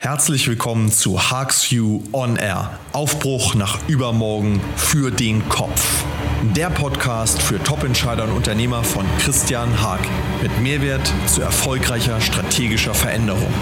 Herzlich willkommen zu Harks View On Air. Aufbruch nach übermorgen für den Kopf. Der Podcast für Top-Entscheider und Unternehmer von Christian Haag mit Mehrwert zu erfolgreicher strategischer Veränderung.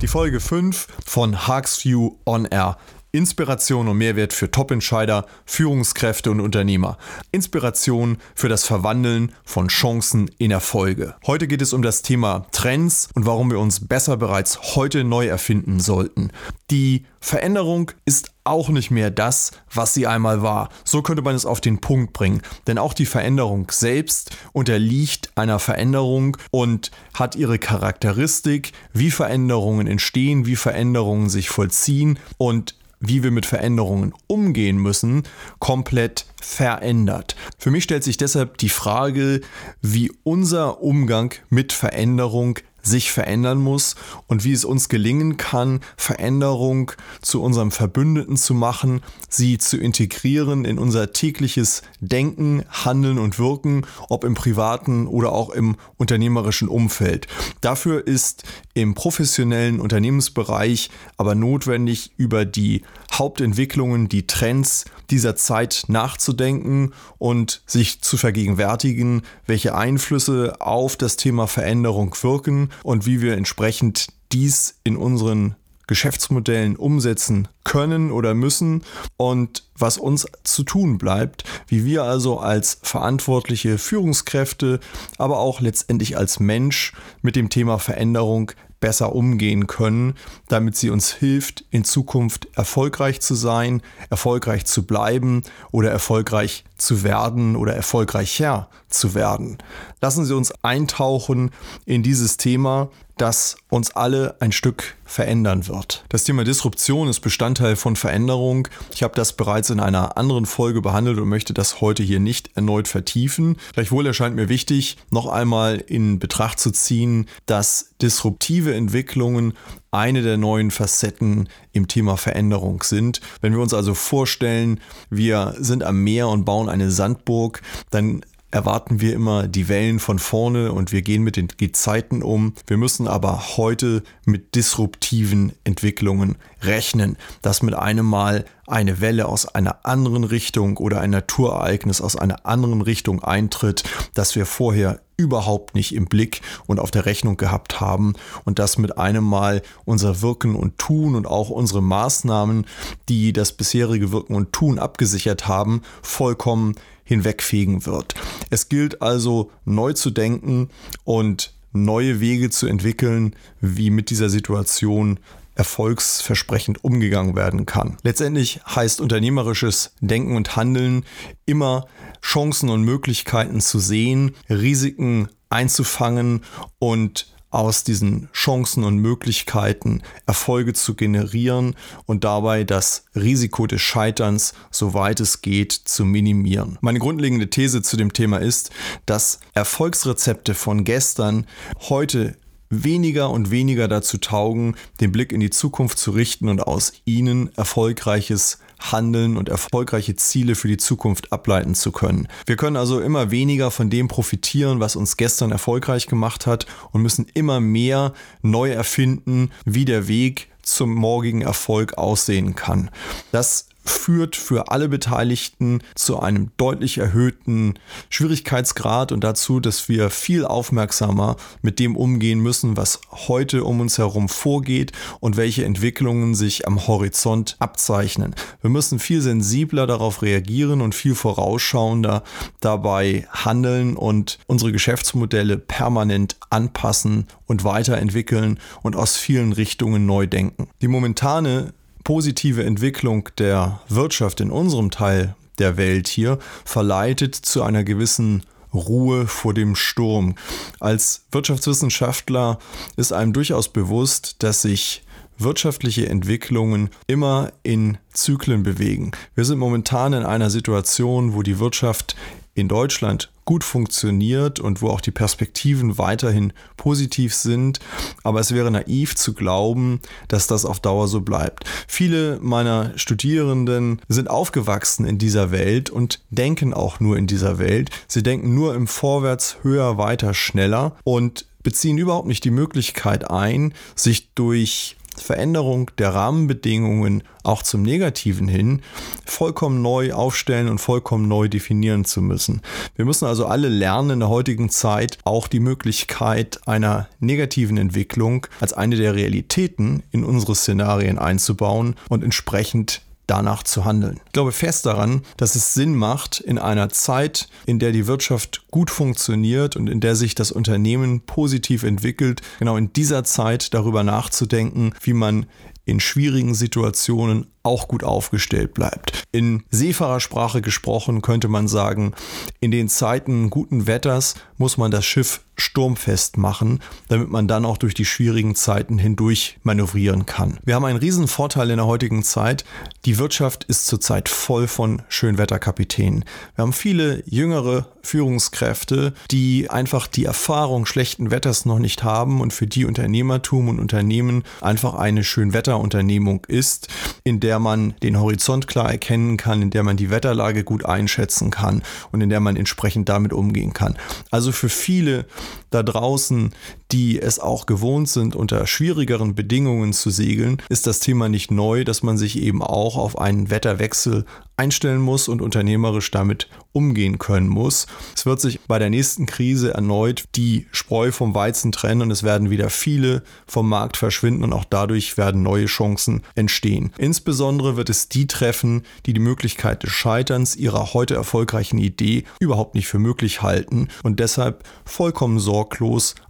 Die Folge 5 von Harks View On Air. Inspiration und Mehrwert für Top-Entscheider, Führungskräfte und Unternehmer. Inspiration für das Verwandeln von Chancen in Erfolge. Heute geht es um das Thema Trends und warum wir uns besser bereits heute neu erfinden sollten. Die Veränderung ist auch nicht mehr das, was sie einmal war. So könnte man es auf den Punkt bringen. Denn auch die Veränderung selbst unterliegt einer Veränderung und hat ihre Charakteristik, wie Veränderungen entstehen, wie Veränderungen sich vollziehen und wie wir mit Veränderungen umgehen müssen, komplett verändert. Für mich stellt sich deshalb die Frage, wie unser Umgang mit Veränderung sich verändern muss und wie es uns gelingen kann, Veränderung zu unserem Verbündeten zu machen, sie zu integrieren in unser tägliches Denken, Handeln und Wirken, ob im privaten oder auch im unternehmerischen Umfeld. Dafür ist im professionellen Unternehmensbereich aber notwendig, über die Hauptentwicklungen, die Trends dieser Zeit nachzudenken und sich zu vergegenwärtigen, welche Einflüsse auf das Thema Veränderung wirken und wie wir entsprechend dies in unseren Geschäftsmodellen umsetzen können oder müssen und was uns zu tun bleibt, wie wir also als verantwortliche Führungskräfte, aber auch letztendlich als Mensch mit dem Thema Veränderung besser umgehen können, damit sie uns hilft, in Zukunft erfolgreich zu sein, erfolgreich zu bleiben oder erfolgreich zu werden oder erfolgreicher zu werden. Lassen Sie uns eintauchen in dieses Thema, das uns alle ein Stück verändern wird. Das Thema Disruption ist Bestandteil von Veränderung. Ich habe das bereits in einer anderen Folge behandelt und möchte das heute hier nicht erneut vertiefen. Gleichwohl erscheint mir wichtig, noch einmal in Betracht zu ziehen, dass disruptive Entwicklungen eine der neuen Facetten im Thema Veränderung sind. Wenn wir uns also vorstellen, wir sind am Meer und bauen eine Sandburg, dann erwarten wir immer die Wellen von vorne und wir gehen mit den Gezeiten um. Wir müssen aber heute mit disruptiven Entwicklungen rechnen, dass mit einem Mal eine Welle aus einer anderen Richtung oder ein Naturereignis aus einer anderen Richtung eintritt, das wir vorher überhaupt nicht im Blick und auf der Rechnung gehabt haben und dass mit einem Mal unser Wirken und Tun und auch unsere Maßnahmen, die das bisherige Wirken und Tun abgesichert haben, vollkommen hinwegfegen wird. Es gilt also neu zu denken und neue Wege zu entwickeln, wie mit dieser Situation erfolgsversprechend umgegangen werden kann. Letztendlich heißt unternehmerisches Denken und Handeln immer Chancen und Möglichkeiten zu sehen, Risiken einzufangen und aus diesen Chancen und Möglichkeiten Erfolge zu generieren und dabei das Risiko des Scheiterns, soweit es geht, zu minimieren. Meine grundlegende These zu dem Thema ist, dass Erfolgsrezepte von gestern heute weniger und weniger dazu taugen, den Blick in die Zukunft zu richten und aus ihnen erfolgreiches Handeln und erfolgreiche Ziele für die Zukunft ableiten zu können. Wir können also immer weniger von dem profitieren, was uns gestern erfolgreich gemacht hat und müssen immer mehr neu erfinden, wie der Weg zum morgigen Erfolg aussehen kann. Das führt für alle Beteiligten zu einem deutlich erhöhten Schwierigkeitsgrad und dazu, dass wir viel aufmerksamer mit dem umgehen müssen, was heute um uns herum vorgeht und welche Entwicklungen sich am Horizont abzeichnen. Wir müssen viel sensibler darauf reagieren und viel vorausschauender dabei handeln und unsere Geschäftsmodelle permanent anpassen und weiterentwickeln und aus vielen Richtungen neu denken. Die momentane positive Entwicklung der Wirtschaft in unserem Teil der Welt hier verleitet zu einer gewissen Ruhe vor dem Sturm. Als Wirtschaftswissenschaftler ist einem durchaus bewusst, dass sich wirtschaftliche Entwicklungen immer in Zyklen bewegen. Wir sind momentan in einer Situation, wo die Wirtschaft in Deutschland gut funktioniert und wo auch die Perspektiven weiterhin positiv sind. Aber es wäre naiv zu glauben, dass das auf Dauer so bleibt. Viele meiner Studierenden sind aufgewachsen in dieser Welt und denken auch nur in dieser Welt. Sie denken nur im Vorwärts, höher, weiter, schneller und beziehen überhaupt nicht die Möglichkeit ein, sich durch Veränderung der Rahmenbedingungen auch zum Negativen hin vollkommen neu aufstellen und vollkommen neu definieren zu müssen. Wir müssen also alle lernen in der heutigen Zeit auch die Möglichkeit einer negativen Entwicklung als eine der Realitäten in unsere Szenarien einzubauen und entsprechend danach zu handeln. Ich glaube fest daran, dass es Sinn macht, in einer Zeit, in der die Wirtschaft gut funktioniert und in der sich das Unternehmen positiv entwickelt, genau in dieser Zeit darüber nachzudenken, wie man in schwierigen Situationen auch gut aufgestellt bleibt. In Seefahrersprache gesprochen könnte man sagen, in den Zeiten guten Wetters muss man das Schiff sturmfest machen, damit man dann auch durch die schwierigen Zeiten hindurch manövrieren kann. Wir haben einen riesen Vorteil in der heutigen Zeit. Die Wirtschaft ist zurzeit voll von Schönwetterkapitänen. Wir haben viele jüngere Führungskräfte, die einfach die Erfahrung schlechten Wetters noch nicht haben und für die Unternehmertum und Unternehmen einfach eine Schönwetterunternehmung ist, in der man den Horizont klar erkennen kann, in der man die Wetterlage gut einschätzen kann und in der man entsprechend damit umgehen kann. Also für viele da draußen, die es auch gewohnt sind, unter schwierigeren Bedingungen zu segeln, ist das Thema nicht neu, dass man sich eben auch auf einen Wetterwechsel einstellen muss und unternehmerisch damit umgehen können muss. Es wird sich bei der nächsten Krise erneut die Spreu vom Weizen trennen und es werden wieder viele vom Markt verschwinden und auch dadurch werden neue Chancen entstehen. Insbesondere wird es die treffen, die die Möglichkeit des Scheiterns ihrer heute erfolgreichen Idee überhaupt nicht für möglich halten und deshalb vollkommen sorglos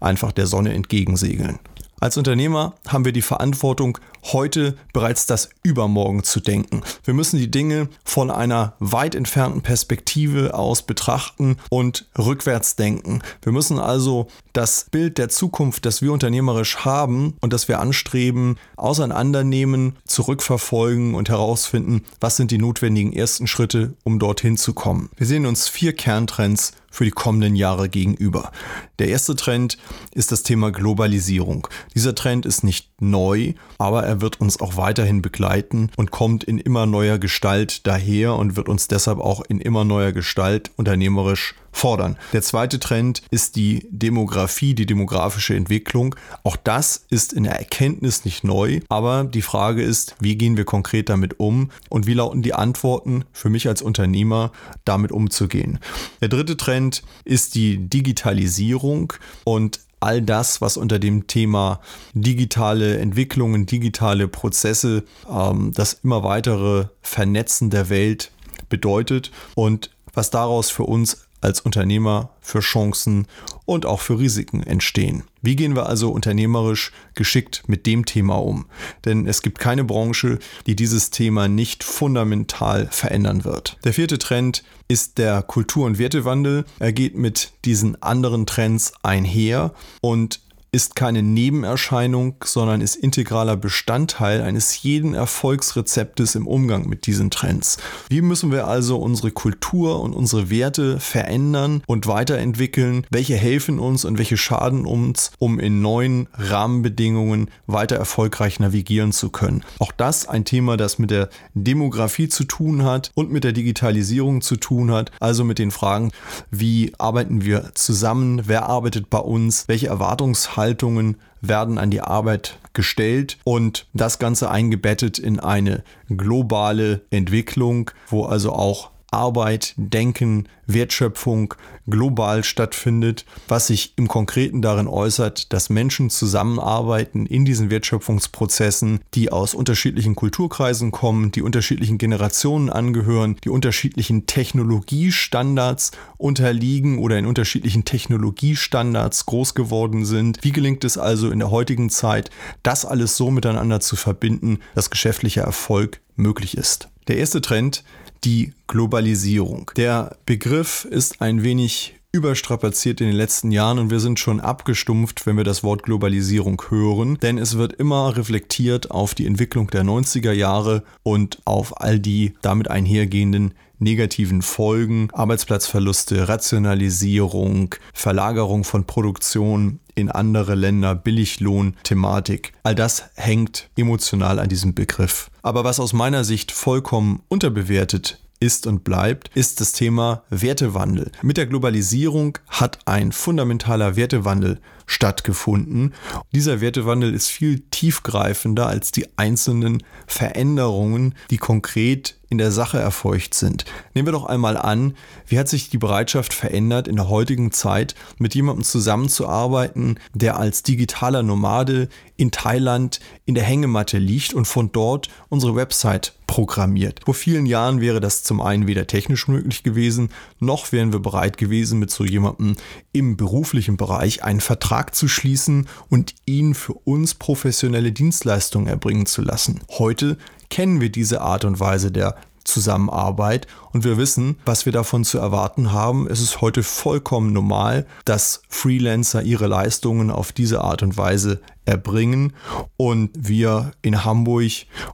einfach der Sonne entgegensegeln. Als Unternehmer haben wir die Verantwortung, heute bereits das Übermorgen zu denken. Wir müssen die Dinge von einer weit entfernten Perspektive aus betrachten und rückwärts denken. Wir müssen also das Bild der Zukunft, das wir unternehmerisch haben und das wir anstreben, auseinandernehmen, zurückverfolgen und herausfinden, was sind die notwendigen ersten Schritte, um dorthin zu kommen. Wir sehen uns vier Kerntrends für die kommenden Jahre gegenüber. Der erste Trend ist das Thema Globalisierung. Dieser Trend ist nicht neu, aber er wird uns auch weiterhin begleiten und kommt in immer neuer Gestalt daher und wird uns deshalb auch in immer neuer Gestalt unternehmerisch fordern. Der zweite Trend ist die Demografie, die demografische Entwicklung. Auch das ist in der Erkenntnis nicht neu, aber die Frage ist, wie gehen wir konkret damit um und wie lauten die Antworten für mich als Unternehmer, damit umzugehen. Der dritte Trend ist die Digitalisierung und all das, was unter dem Thema digitale Entwicklungen, digitale Prozesse, ähm, das immer weitere Vernetzen der Welt bedeutet. Und was daraus für uns als Unternehmer für Chancen und auch für Risiken entstehen. Wie gehen wir also unternehmerisch geschickt mit dem Thema um? Denn es gibt keine Branche, die dieses Thema nicht fundamental verändern wird. Der vierte Trend ist der Kultur- und Wertewandel. Er geht mit diesen anderen Trends einher und ist keine Nebenerscheinung, sondern ist integraler Bestandteil eines jeden Erfolgsrezeptes im Umgang mit diesen Trends. Wie müssen wir also unsere Kultur und unsere Werte verändern und weiterentwickeln? Welche helfen uns und welche schaden uns, um in neuen Rahmenbedingungen weiter erfolgreich navigieren zu können? Auch das ein Thema, das mit der Demografie zu tun hat und mit der Digitalisierung zu tun hat, also mit den Fragen, wie arbeiten wir zusammen, wer arbeitet bei uns, welche Erwartungshaltung Haltungen werden an die Arbeit gestellt und das Ganze eingebettet in eine globale Entwicklung, wo also auch Arbeit, Denken, Wertschöpfung global stattfindet, was sich im Konkreten darin äußert, dass Menschen zusammenarbeiten in diesen Wertschöpfungsprozessen, die aus unterschiedlichen Kulturkreisen kommen, die unterschiedlichen Generationen angehören, die unterschiedlichen Technologiestandards unterliegen oder in unterschiedlichen Technologiestandards groß geworden sind. Wie gelingt es also in der heutigen Zeit, das alles so miteinander zu verbinden, dass geschäftlicher Erfolg möglich ist? Der erste Trend die Globalisierung. Der Begriff ist ein wenig überstrapaziert in den letzten Jahren und wir sind schon abgestumpft, wenn wir das Wort Globalisierung hören, denn es wird immer reflektiert auf die Entwicklung der 90er Jahre und auf all die damit einhergehenden negativen Folgen, Arbeitsplatzverluste, Rationalisierung, Verlagerung von Produktion in andere Länder, Billiglohn-Thematik. All das hängt emotional an diesem Begriff. Aber was aus meiner Sicht vollkommen unterbewertet ist und bleibt, ist das Thema Wertewandel. Mit der Globalisierung hat ein fundamentaler Wertewandel stattgefunden. Dieser Wertewandel ist viel tiefgreifender als die einzelnen Veränderungen, die konkret in der Sache erfolgt sind. Nehmen wir doch einmal an, wie hat sich die Bereitschaft verändert, in der heutigen Zeit mit jemandem zusammenzuarbeiten, der als digitaler Nomade in Thailand in der Hängematte liegt und von dort unsere Website programmiert. Vor vielen Jahren wäre das zum einen weder technisch möglich gewesen, noch wären wir bereit gewesen, mit so jemandem im beruflichen Bereich einen Vertrag zu schließen und ihn für uns professionelle Dienstleistungen erbringen zu lassen. Heute kennen wir diese Art und Weise der Zusammenarbeit und wir wissen, was wir davon zu erwarten haben. Es ist heute vollkommen normal, dass Freelancer ihre Leistungen auf diese Art und Weise erbringen und wir in Hamburg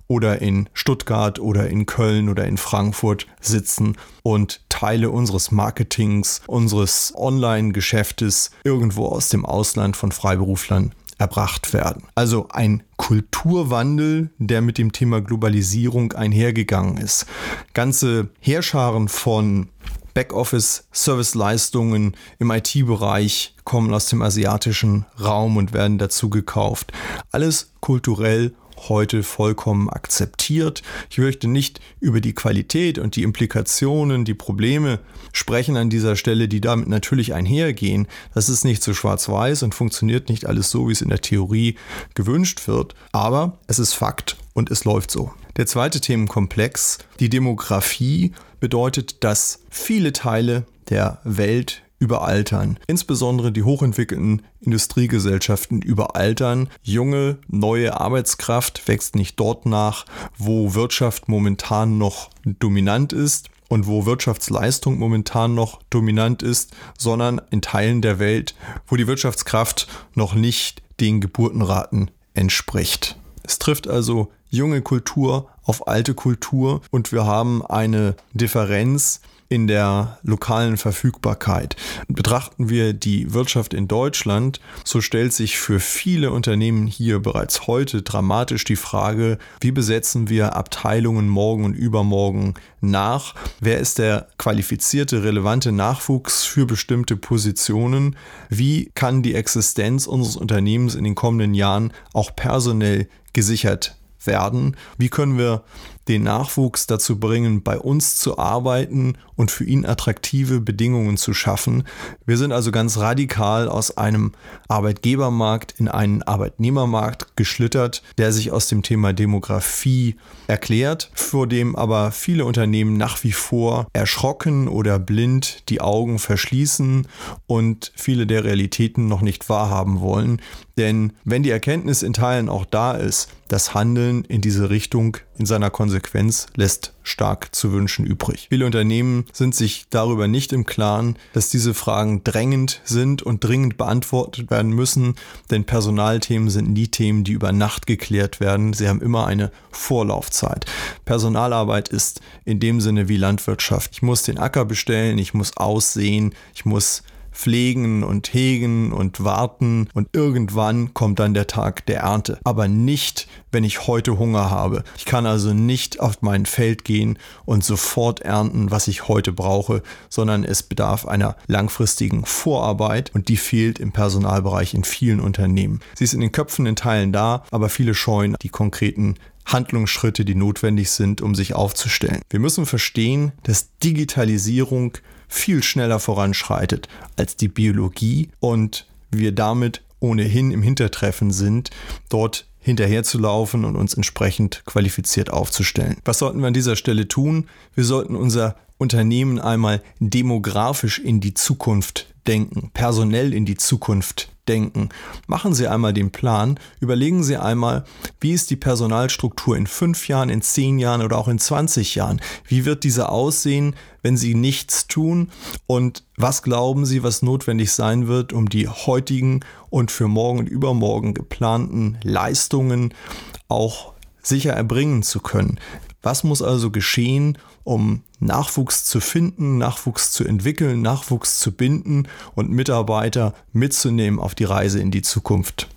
oder in Stuttgart oder in Köln oder in Frankfurt sitzen und Teile unseres Marketings, unseres Online-Geschäftes irgendwo aus dem Ausland von Freiberuflern erbracht werden. Also ein Kulturwandel, der mit dem Thema Globalisierung einhergegangen ist. Ganze Heerscharen von Backoffice-Serviceleistungen im IT-Bereich kommen aus dem asiatischen Raum und werden dazu gekauft. Alles kulturell heute vollkommen akzeptiert. Ich möchte nicht über die Qualität und die Implikationen, die Probleme sprechen an dieser Stelle, die damit natürlich einhergehen. Das ist nicht so schwarz-weiß und funktioniert nicht alles so, wie es in der Theorie gewünscht wird. Aber es ist Fakt und es läuft so. Der zweite Themenkomplex, die Demografie, bedeutet, dass viele Teile der Welt überaltern. Insbesondere die hochentwickelten Industriegesellschaften überaltern. Junge, neue Arbeitskraft wächst nicht dort nach, wo Wirtschaft momentan noch dominant ist und wo Wirtschaftsleistung momentan noch dominant ist, sondern in Teilen der Welt, wo die Wirtschaftskraft noch nicht den Geburtenraten entspricht. Es trifft also junge Kultur auf alte Kultur und wir haben eine Differenz in der lokalen Verfügbarkeit. Betrachten wir die Wirtschaft in Deutschland, so stellt sich für viele Unternehmen hier bereits heute dramatisch die Frage, wie besetzen wir Abteilungen morgen und übermorgen nach? Wer ist der qualifizierte, relevante Nachwuchs für bestimmte Positionen? Wie kann die Existenz unseres Unternehmens in den kommenden Jahren auch personell gesichert werden? Wie können wir den Nachwuchs dazu bringen, bei uns zu arbeiten und für ihn attraktive Bedingungen zu schaffen. Wir sind also ganz radikal aus einem Arbeitgebermarkt in einen Arbeitnehmermarkt geschlittert, der sich aus dem Thema Demografie erklärt, vor dem aber viele Unternehmen nach wie vor erschrocken oder blind die Augen verschließen und viele der Realitäten noch nicht wahrhaben wollen. Denn wenn die Erkenntnis in Teilen auch da ist, das Handeln in diese Richtung in seiner Konsequenz lässt stark zu wünschen übrig. Viele Unternehmen sind sich darüber nicht im Klaren, dass diese Fragen drängend sind und dringend beantwortet werden müssen, denn Personalthemen sind nie Themen, die über Nacht geklärt werden. Sie haben immer eine Vorlaufzeit. Personalarbeit ist in dem Sinne wie Landwirtschaft. Ich muss den Acker bestellen, ich muss aussehen, ich muss pflegen und hegen und warten und irgendwann kommt dann der Tag der Ernte. Aber nicht, wenn ich heute Hunger habe. Ich kann also nicht auf mein Feld gehen und sofort ernten, was ich heute brauche, sondern es bedarf einer langfristigen Vorarbeit und die fehlt im Personalbereich in vielen Unternehmen. Sie ist in den Köpfen in Teilen da, aber viele scheuen die konkreten Handlungsschritte, die notwendig sind, um sich aufzustellen. Wir müssen verstehen, dass Digitalisierung viel schneller voranschreitet als die Biologie und wir damit ohnehin im Hintertreffen sind, dort hinterherzulaufen und uns entsprechend qualifiziert aufzustellen. Was sollten wir an dieser Stelle tun? Wir sollten unser Unternehmen einmal demografisch in die Zukunft denken, personell in die Zukunft denken. Machen Sie einmal den Plan, überlegen Sie einmal, wie ist die Personalstruktur in fünf Jahren, in zehn Jahren oder auch in 20 Jahren? Wie wird diese aussehen, wenn Sie nichts tun? Und was glauben Sie, was notwendig sein wird, um die heutigen und für morgen und übermorgen geplanten Leistungen auch sicher erbringen zu können? Was muss also geschehen, um Nachwuchs zu finden, Nachwuchs zu entwickeln, Nachwuchs zu binden und Mitarbeiter mitzunehmen auf die Reise in die Zukunft?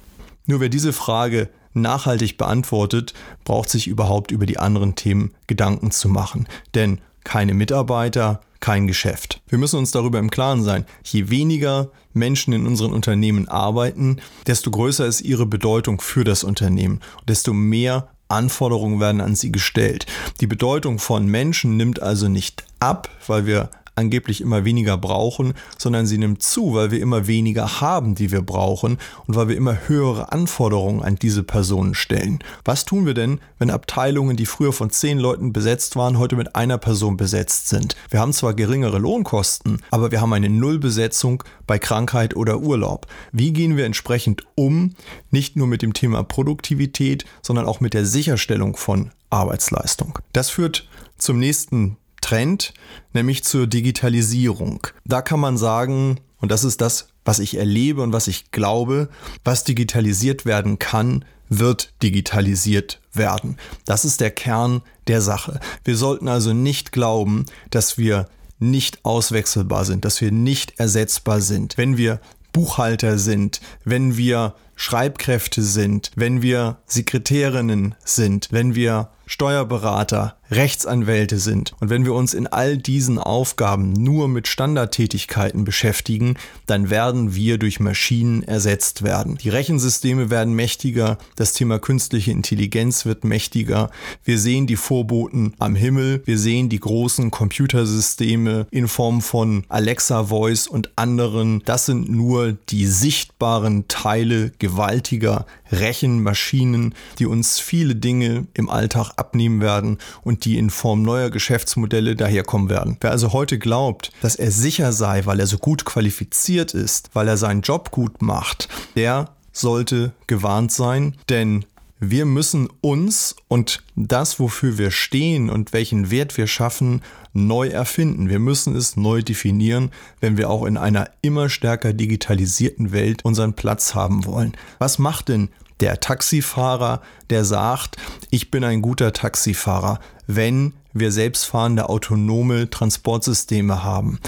Nur wer diese Frage nachhaltig beantwortet, braucht sich überhaupt über die anderen Themen Gedanken zu machen. Denn keine Mitarbeiter, kein Geschäft. Wir müssen uns darüber im Klaren sein, je weniger Menschen in unseren Unternehmen arbeiten, desto größer ist ihre Bedeutung für das Unternehmen und desto mehr Anforderungen werden an sie gestellt. Die Bedeutung von Menschen nimmt also nicht ab, weil wir angeblich immer weniger brauchen, sondern sie nimmt zu, weil wir immer weniger haben, die wir brauchen und weil wir immer höhere Anforderungen an diese Personen stellen. Was tun wir denn, wenn Abteilungen, die früher von zehn Leuten besetzt waren, heute mit einer Person besetzt sind? Wir haben zwar geringere Lohnkosten, aber wir haben eine Nullbesetzung bei Krankheit oder Urlaub. Wie gehen wir entsprechend um, nicht nur mit dem Thema Produktivität, sondern auch mit der Sicherstellung von Arbeitsleistung? Das führt zum nächsten Trend, nämlich zur Digitalisierung. Da kann man sagen, und das ist das, was ich erlebe und was ich glaube, was digitalisiert werden kann, wird digitalisiert werden. Das ist der Kern der Sache. Wir sollten also nicht glauben, dass wir nicht auswechselbar sind, dass wir nicht ersetzbar sind. Wenn wir Buchhalter sind, wenn wir Schreibkräfte sind, wenn wir Sekretärinnen sind, wenn wir Steuerberater, Rechtsanwälte sind. Und wenn wir uns in all diesen Aufgaben nur mit Standardtätigkeiten beschäftigen, dann werden wir durch Maschinen ersetzt werden. Die Rechensysteme werden mächtiger, das Thema künstliche Intelligenz wird mächtiger. Wir sehen die Vorboten am Himmel, wir sehen die großen Computersysteme in Form von Alexa Voice und anderen. Das sind nur die sichtbaren Teile gewaltiger Rechenmaschinen, die uns viele Dinge im Alltag abnehmen werden und die in Form neuer Geschäftsmodelle daherkommen werden. Wer also heute glaubt, dass er sicher sei, weil er so gut qualifiziert ist, weil er seinen Job gut macht, der sollte gewarnt sein, denn wir müssen uns und das, wofür wir stehen und welchen Wert wir schaffen, neu erfinden. Wir müssen es neu definieren, wenn wir auch in einer immer stärker digitalisierten Welt unseren Platz haben wollen. Was macht denn der Taxifahrer, der sagt, ich bin ein guter Taxifahrer, wenn wir selbstfahrende autonome Transportsysteme haben.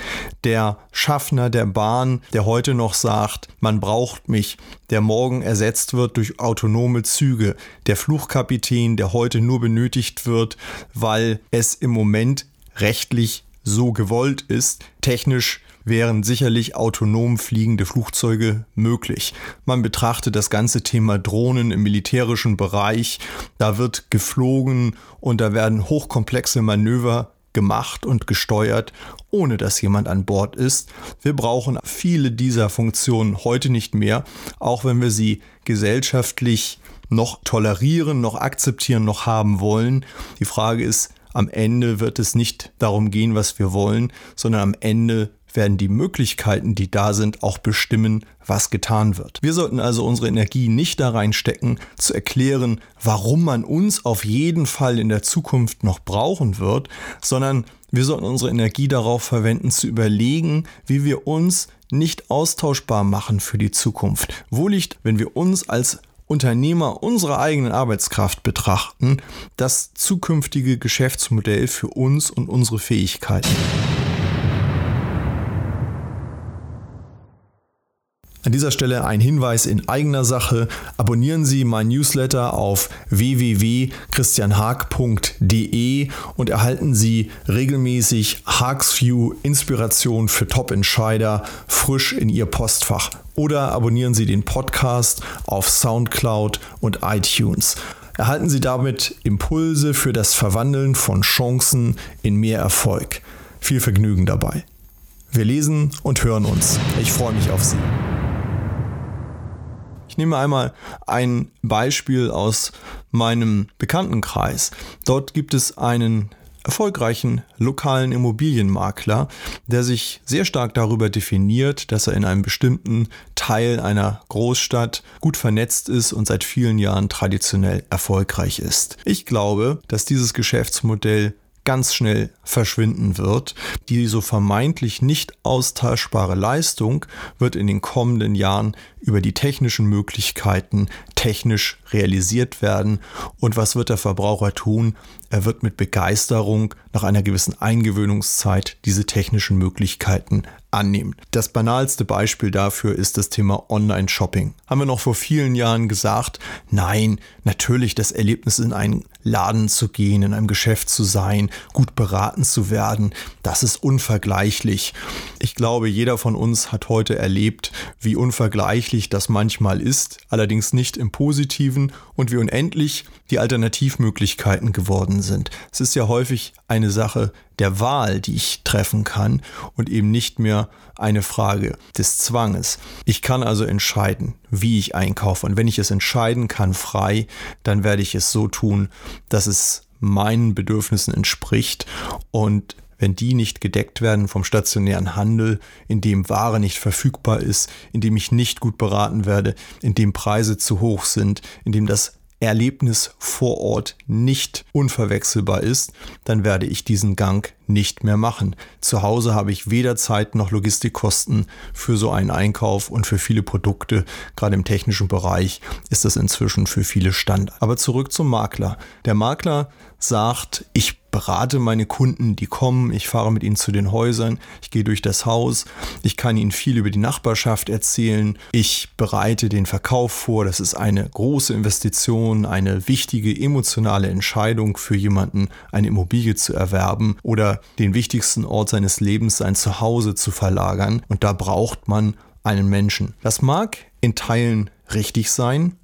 Der Schaffner der Bahn, der heute noch sagt, man braucht mich, der morgen ersetzt wird durch autonome Züge. Der Fluchkapitän, der heute nur benötigt wird, weil es im Moment rechtlich so gewollt ist, technisch wären sicherlich autonom fliegende Flugzeuge möglich. Man betrachtet das ganze Thema Drohnen im militärischen Bereich. Da wird geflogen und da werden hochkomplexe Manöver gemacht und gesteuert, ohne dass jemand an Bord ist. Wir brauchen viele dieser Funktionen heute nicht mehr, auch wenn wir sie gesellschaftlich noch tolerieren, noch akzeptieren, noch haben wollen. Die Frage ist, am Ende wird es nicht darum gehen, was wir wollen, sondern am Ende werden die Möglichkeiten, die da sind, auch bestimmen, was getan wird. Wir sollten also unsere Energie nicht da reinstecken, zu erklären, warum man uns auf jeden Fall in der Zukunft noch brauchen wird, sondern wir sollten unsere Energie darauf verwenden, zu überlegen, wie wir uns nicht austauschbar machen für die Zukunft. Wo liegt, wenn wir uns als Unternehmer unserer eigenen Arbeitskraft betrachten, das zukünftige Geschäftsmodell für uns und unsere Fähigkeiten. An dieser Stelle ein Hinweis in eigener Sache. Abonnieren Sie mein Newsletter auf www.christianhaag.de und erhalten Sie regelmäßig Haagsview Inspiration für Top-Entscheider frisch in Ihr Postfach. Oder abonnieren Sie den Podcast auf SoundCloud und iTunes. Erhalten Sie damit Impulse für das Verwandeln von Chancen in mehr Erfolg. Viel Vergnügen dabei. Wir lesen und hören uns. Ich freue mich auf Sie. Ich nehme einmal ein Beispiel aus meinem Bekanntenkreis. Dort gibt es einen erfolgreichen lokalen Immobilienmakler, der sich sehr stark darüber definiert, dass er in einem bestimmten Teil einer Großstadt gut vernetzt ist und seit vielen Jahren traditionell erfolgreich ist. Ich glaube, dass dieses Geschäftsmodell ganz schnell verschwinden wird. Die so vermeintlich nicht austauschbare Leistung wird in den kommenden Jahren über die technischen Möglichkeiten technisch realisiert werden. Und was wird der Verbraucher tun? Er wird mit Begeisterung nach einer gewissen Eingewöhnungszeit diese technischen Möglichkeiten annehmen. Das banalste Beispiel dafür ist das Thema Online-Shopping. Haben wir noch vor vielen Jahren gesagt, nein, natürlich das Erlebnis in einen Laden zu gehen, in einem Geschäft zu sein, gut beraten zu werden, das ist unvergleichlich. Ich glaube, jeder von uns hat heute erlebt, wie unvergleichlich das manchmal ist, allerdings nicht im positiven und wie unendlich die Alternativmöglichkeiten geworden sind. Es ist ja häufig eine Sache der Wahl, die ich treffen kann und eben nicht mehr eine Frage des Zwanges. Ich kann also entscheiden, wie ich einkaufe und wenn ich es entscheiden kann frei, dann werde ich es so tun, dass es meinen Bedürfnissen entspricht und wenn die nicht gedeckt werden vom stationären Handel, in dem Ware nicht verfügbar ist, in dem ich nicht gut beraten werde, in dem Preise zu hoch sind, in dem das Erlebnis vor Ort nicht unverwechselbar ist, dann werde ich diesen Gang nicht mehr machen. Zu Hause habe ich weder Zeit noch Logistikkosten für so einen Einkauf und für viele Produkte, gerade im technischen Bereich, ist das inzwischen für viele Standard. Aber zurück zum Makler. Der Makler sagt, ich berate meine Kunden, die kommen, ich fahre mit ihnen zu den Häusern, ich gehe durch das Haus, ich kann ihnen viel über die Nachbarschaft erzählen, ich bereite den Verkauf vor, das ist eine große Investition, eine wichtige emotionale Entscheidung für jemanden, eine Immobilie zu erwerben oder den wichtigsten Ort seines Lebens, sein Zuhause zu verlagern und da braucht man einen Menschen. Das mag in Teilen richtig sein,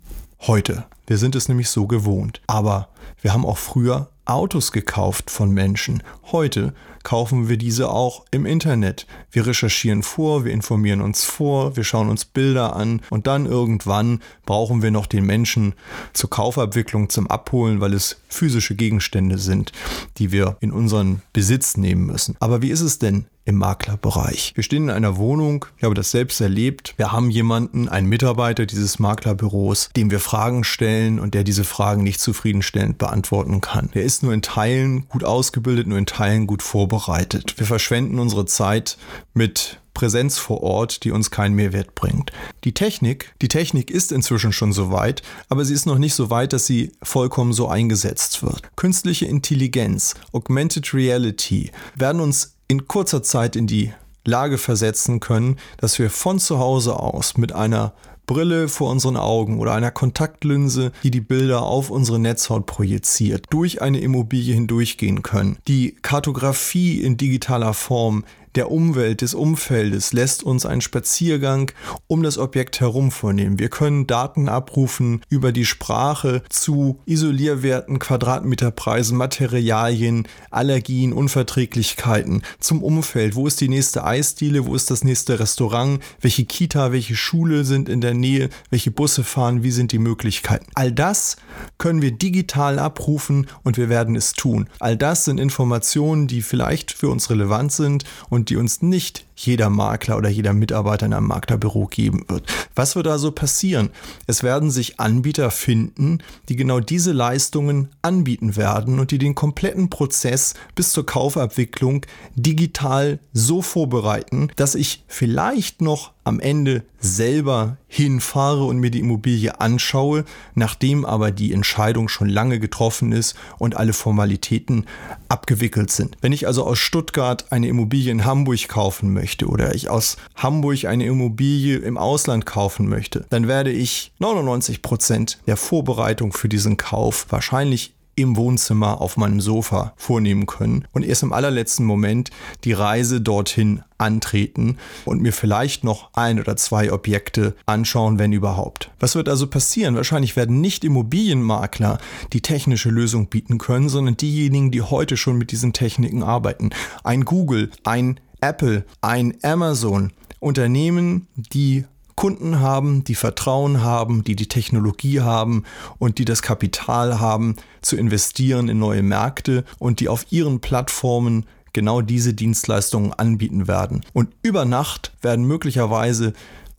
heute. Wir sind es nämlich so gewohnt. Aber wir haben auch früher Autos gekauft von Menschen. Heute kaufen wir diese auch im Internet. Wir recherchieren vor, wir informieren uns vor, wir schauen uns Bilder an und dann irgendwann brauchen wir noch den Menschen zur Kaufabwicklung, zum Abholen, weil es physische Gegenstände sind, die wir in unseren Besitz nehmen müssen. Aber wie ist es denn im Maklerbereich. Wir stehen in einer Wohnung, ich habe das selbst erlebt. Wir haben jemanden, einen Mitarbeiter dieses Maklerbüros, dem wir Fragen stellen und der diese Fragen nicht zufriedenstellend beantworten kann. Der ist nur in Teilen gut ausgebildet, nur in Teilen gut vorbereitet. Wir verschwenden unsere Zeit mit Präsenz vor Ort, die uns keinen Mehrwert bringt. Die Technik, die Technik ist inzwischen schon so weit, aber sie ist noch nicht so weit, dass sie vollkommen so eingesetzt wird. Künstliche Intelligenz, Augmented Reality werden uns in kurzer Zeit in die Lage versetzen können, dass wir von zu Hause aus mit einer Brille vor unseren Augen oder einer Kontaktlinse, die die Bilder auf unsere Netzhaut projiziert, durch eine Immobilie hindurchgehen können. Die Kartografie in digitaler Form der Umwelt, des Umfeldes lässt uns einen Spaziergang um das Objekt herum vornehmen. Wir können Daten abrufen über die Sprache zu Isolierwerten, Quadratmeterpreisen, Materialien, Allergien, Unverträglichkeiten, zum Umfeld. Wo ist die nächste Eisdiele? Wo ist das nächste Restaurant? Welche Kita, welche Schule sind in der Nähe? Welche Busse fahren? Wie sind die Möglichkeiten? All das können wir digital abrufen und wir werden es tun. All das sind Informationen, die vielleicht für uns relevant sind und und die uns nicht jeder Makler oder jeder Mitarbeiter in einem Maklerbüro geben wird. Was wird also passieren? Es werden sich Anbieter finden, die genau diese Leistungen anbieten werden und die den kompletten Prozess bis zur Kaufabwicklung digital so vorbereiten, dass ich vielleicht noch am Ende selber hinfahre und mir die Immobilie anschaue, nachdem aber die Entscheidung schon lange getroffen ist und alle Formalitäten abgewickelt sind. Wenn ich also aus Stuttgart eine Immobilie in Hamburg kaufen möchte oder ich aus Hamburg eine Immobilie im Ausland kaufen möchte, dann werde ich 99 Prozent der Vorbereitung für diesen Kauf wahrscheinlich im Wohnzimmer auf meinem Sofa vornehmen können und erst im allerletzten Moment die Reise dorthin antreten und mir vielleicht noch ein oder zwei Objekte anschauen, wenn überhaupt. Was wird also passieren? Wahrscheinlich werden nicht Immobilienmakler die technische Lösung bieten können, sondern diejenigen, die heute schon mit diesen Techniken arbeiten. Ein Google, ein Apple, ein Amazon, Unternehmen, die Kunden haben, die Vertrauen haben, die die Technologie haben und die das Kapital haben, zu investieren in neue Märkte und die auf ihren Plattformen genau diese Dienstleistungen anbieten werden. Und über Nacht werden möglicherweise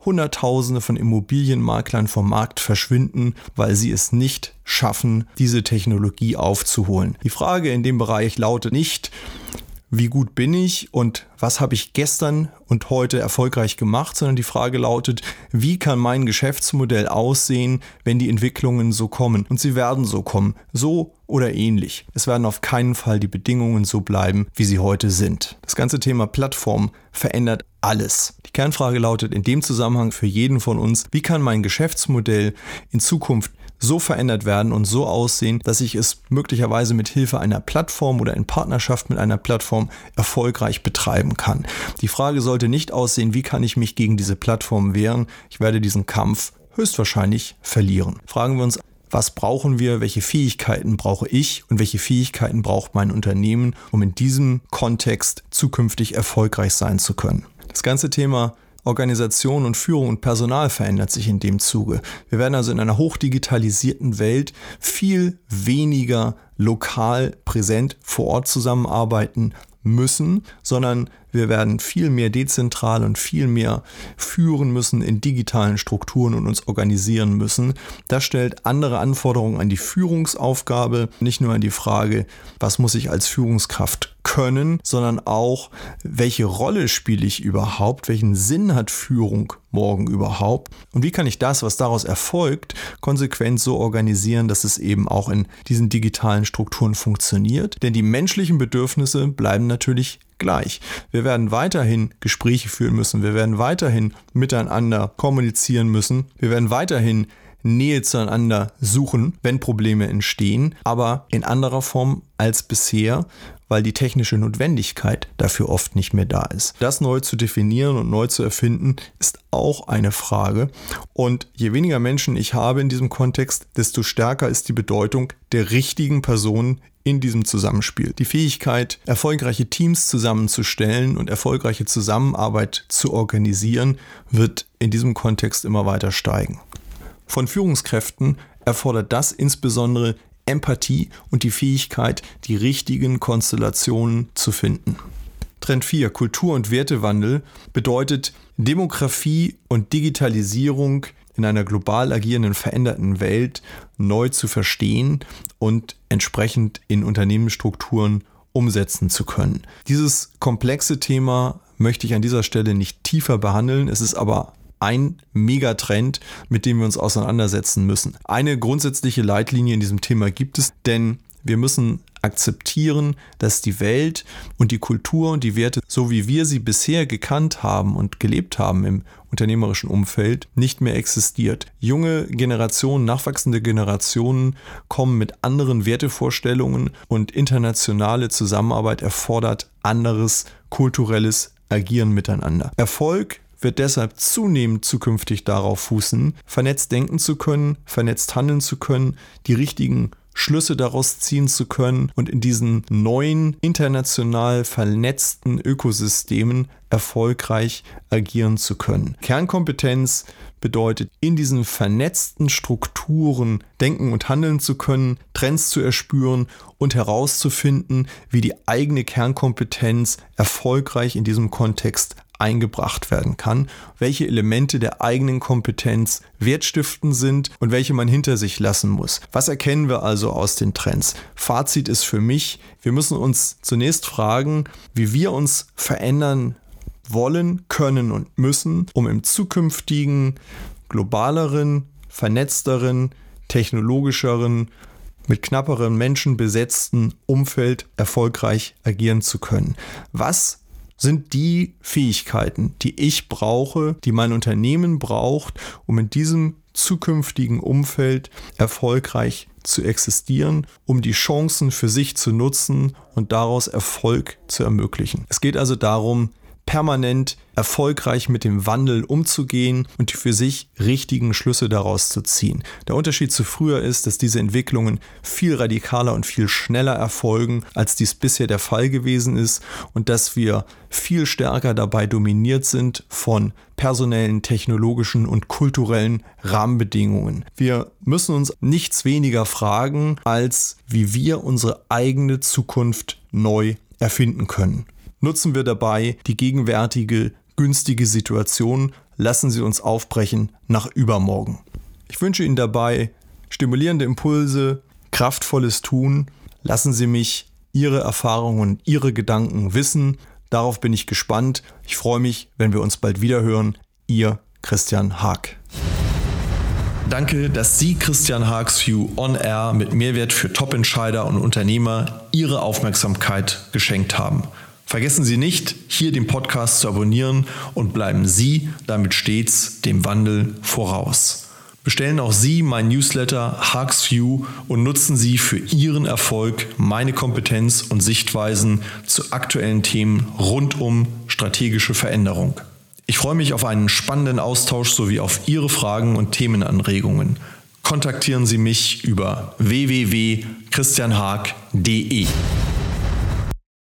Hunderttausende von Immobilienmaklern vom Markt verschwinden, weil sie es nicht schaffen, diese Technologie aufzuholen. Die Frage in dem Bereich lautet nicht, wie gut bin ich und was habe ich gestern und heute erfolgreich gemacht, sondern die Frage lautet, wie kann mein Geschäftsmodell aussehen, wenn die Entwicklungen so kommen? Und sie werden so kommen, so oder ähnlich. Es werden auf keinen Fall die Bedingungen so bleiben, wie sie heute sind. Das ganze Thema Plattform verändert alles. Die Kernfrage lautet in dem Zusammenhang für jeden von uns, wie kann mein Geschäftsmodell in Zukunft so verändert werden und so aussehen, dass ich es möglicherweise mit Hilfe einer Plattform oder in Partnerschaft mit einer Plattform erfolgreich betreiben kann. Die Frage sollte nicht aussehen, wie kann ich mich gegen diese Plattform wehren? Ich werde diesen Kampf höchstwahrscheinlich verlieren. Fragen wir uns, was brauchen wir, welche Fähigkeiten brauche ich und welche Fähigkeiten braucht mein Unternehmen, um in diesem Kontext zukünftig erfolgreich sein zu können. Das ganze Thema Organisation und Führung und Personal verändert sich in dem Zuge. Wir werden also in einer hochdigitalisierten Welt viel weniger lokal präsent vor Ort zusammenarbeiten müssen, sondern wir werden viel mehr dezentral und viel mehr führen müssen in digitalen Strukturen und uns organisieren müssen. Das stellt andere Anforderungen an die Führungsaufgabe, nicht nur an die Frage, was muss ich als Führungskraft können, sondern auch, welche Rolle spiele ich überhaupt, welchen Sinn hat Führung morgen überhaupt und wie kann ich das, was daraus erfolgt, konsequent so organisieren, dass es eben auch in diesen digitalen Strukturen funktioniert. Denn die menschlichen Bedürfnisse bleiben natürlich gleich. Wir werden weiterhin Gespräche führen müssen, wir werden weiterhin miteinander kommunizieren müssen, wir werden weiterhin Nähe zueinander suchen, wenn Probleme entstehen, aber in anderer Form als bisher, weil die technische Notwendigkeit dafür oft nicht mehr da ist. Das neu zu definieren und neu zu erfinden, ist auch eine Frage. Und je weniger Menschen ich habe in diesem Kontext, desto stärker ist die Bedeutung der richtigen Personen in diesem Zusammenspiel. Die Fähigkeit, erfolgreiche Teams zusammenzustellen und erfolgreiche Zusammenarbeit zu organisieren, wird in diesem Kontext immer weiter steigen. Von Führungskräften erfordert das insbesondere Empathie und die Fähigkeit, die richtigen Konstellationen zu finden. Trend 4, Kultur- und Wertewandel, bedeutet Demografie und Digitalisierung in einer global agierenden, veränderten Welt neu zu verstehen und entsprechend in Unternehmensstrukturen umsetzen zu können. Dieses komplexe Thema möchte ich an dieser Stelle nicht tiefer behandeln. Es ist aber ein Megatrend, mit dem wir uns auseinandersetzen müssen. Eine grundsätzliche Leitlinie in diesem Thema gibt es, denn wir müssen akzeptieren, dass die Welt und die Kultur und die Werte, so wie wir sie bisher gekannt haben und gelebt haben im unternehmerischen Umfeld, nicht mehr existiert. Junge Generationen, nachwachsende Generationen kommen mit anderen Wertevorstellungen und internationale Zusammenarbeit erfordert anderes kulturelles Agieren miteinander. Erfolg wird deshalb zunehmend zukünftig darauf fußen, vernetzt denken zu können, vernetzt handeln zu können, die richtigen Schlüsse daraus ziehen zu können und in diesen neuen international vernetzten Ökosystemen erfolgreich agieren zu können. Kernkompetenz bedeutet, in diesen vernetzten Strukturen denken und handeln zu können, Trends zu erspüren und herauszufinden, wie die eigene Kernkompetenz erfolgreich in diesem Kontext eingebracht werden kann, welche Elemente der eigenen Kompetenz wertstiftend sind und welche man hinter sich lassen muss. Was erkennen wir also aus den Trends? Fazit ist für mich, wir müssen uns zunächst fragen, wie wir uns verändern wollen, können und müssen, um im zukünftigen, globaleren, vernetzteren, technologischeren, mit knapperen Menschen besetzten Umfeld erfolgreich agieren zu können. Was sind die Fähigkeiten, die ich brauche, die mein Unternehmen braucht, um in diesem zukünftigen Umfeld erfolgreich zu existieren, um die Chancen für sich zu nutzen und daraus Erfolg zu ermöglichen. Es geht also darum, permanent erfolgreich mit dem Wandel umzugehen und die für sich richtigen Schlüsse daraus zu ziehen. Der Unterschied zu früher ist, dass diese Entwicklungen viel radikaler und viel schneller erfolgen, als dies bisher der Fall gewesen ist und dass wir viel stärker dabei dominiert sind von personellen, technologischen und kulturellen Rahmenbedingungen. Wir müssen uns nichts weniger fragen, als wie wir unsere eigene Zukunft neu erfinden können. Nutzen wir dabei die gegenwärtige günstige Situation, lassen Sie uns aufbrechen nach übermorgen. Ich wünsche Ihnen dabei stimulierende Impulse, kraftvolles Tun. Lassen Sie mich Ihre Erfahrungen Ihre Gedanken wissen. Darauf bin ich gespannt. Ich freue mich, wenn wir uns bald wieder hören. Ihr Christian Haag. Danke, dass Sie Christian Haags View On Air mit Mehrwert für Top-Entscheider und Unternehmer Ihre Aufmerksamkeit geschenkt haben. Vergessen Sie nicht, hier den Podcast zu abonnieren und bleiben Sie damit stets dem Wandel voraus. Bestellen auch Sie mein Newsletter Haags View und nutzen Sie für Ihren Erfolg meine Kompetenz und Sichtweisen zu aktuellen Themen rund um strategische Veränderung. Ich freue mich auf einen spannenden Austausch sowie auf Ihre Fragen und Themenanregungen. Kontaktieren Sie mich über www.christianhaag.de.